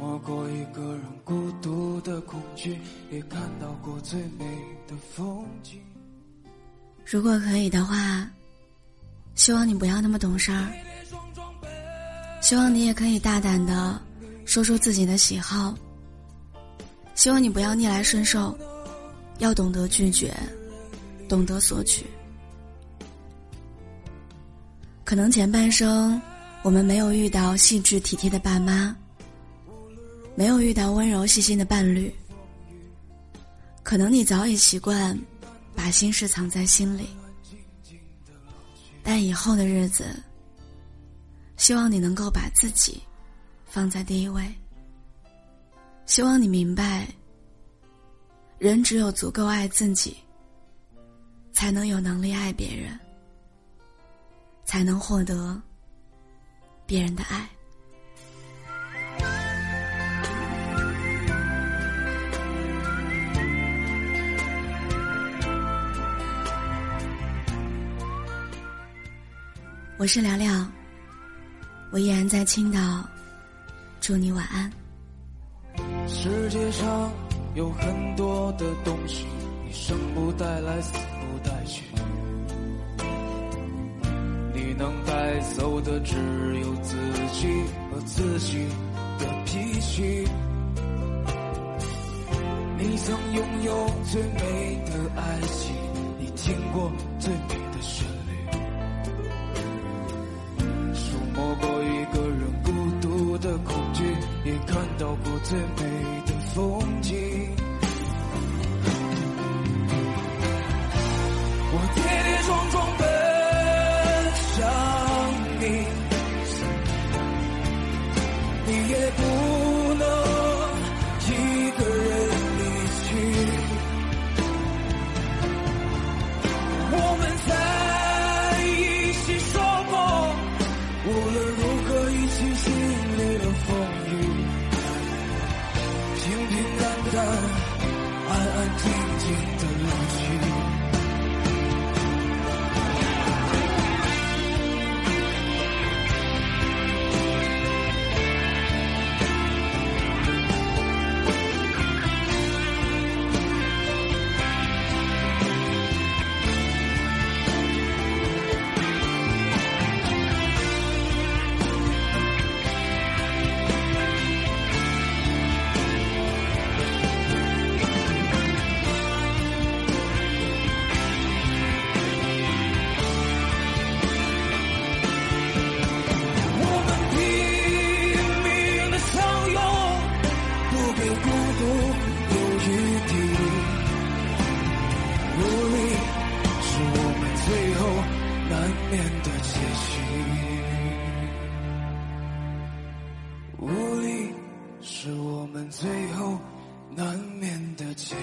摸过一个人孤独的恐惧，也看到过最美的风景。如果可以的话，希望你不要那么懂事儿。希望你也可以大胆的说出自己的喜好。希望你不要逆来顺受，要懂得拒绝。懂得索取，可能前半生我们没有遇到细致体贴的爸妈，没有遇到温柔细心的伴侣，可能你早已习惯把心事藏在心里，但以后的日子，希望你能够把自己放在第一位，希望你明白，人只有足够爱自己。才能有能力爱别人，才能获得别人的爱。我是聊聊，我依然在青岛，祝你晚安。世界上有很多的东西，你生不带来，死不。带去，你能带走的只有自己和自己的脾气。你曾拥有最美的爱情，走过最美的风景。面的结局，无力是我们最后难免的结。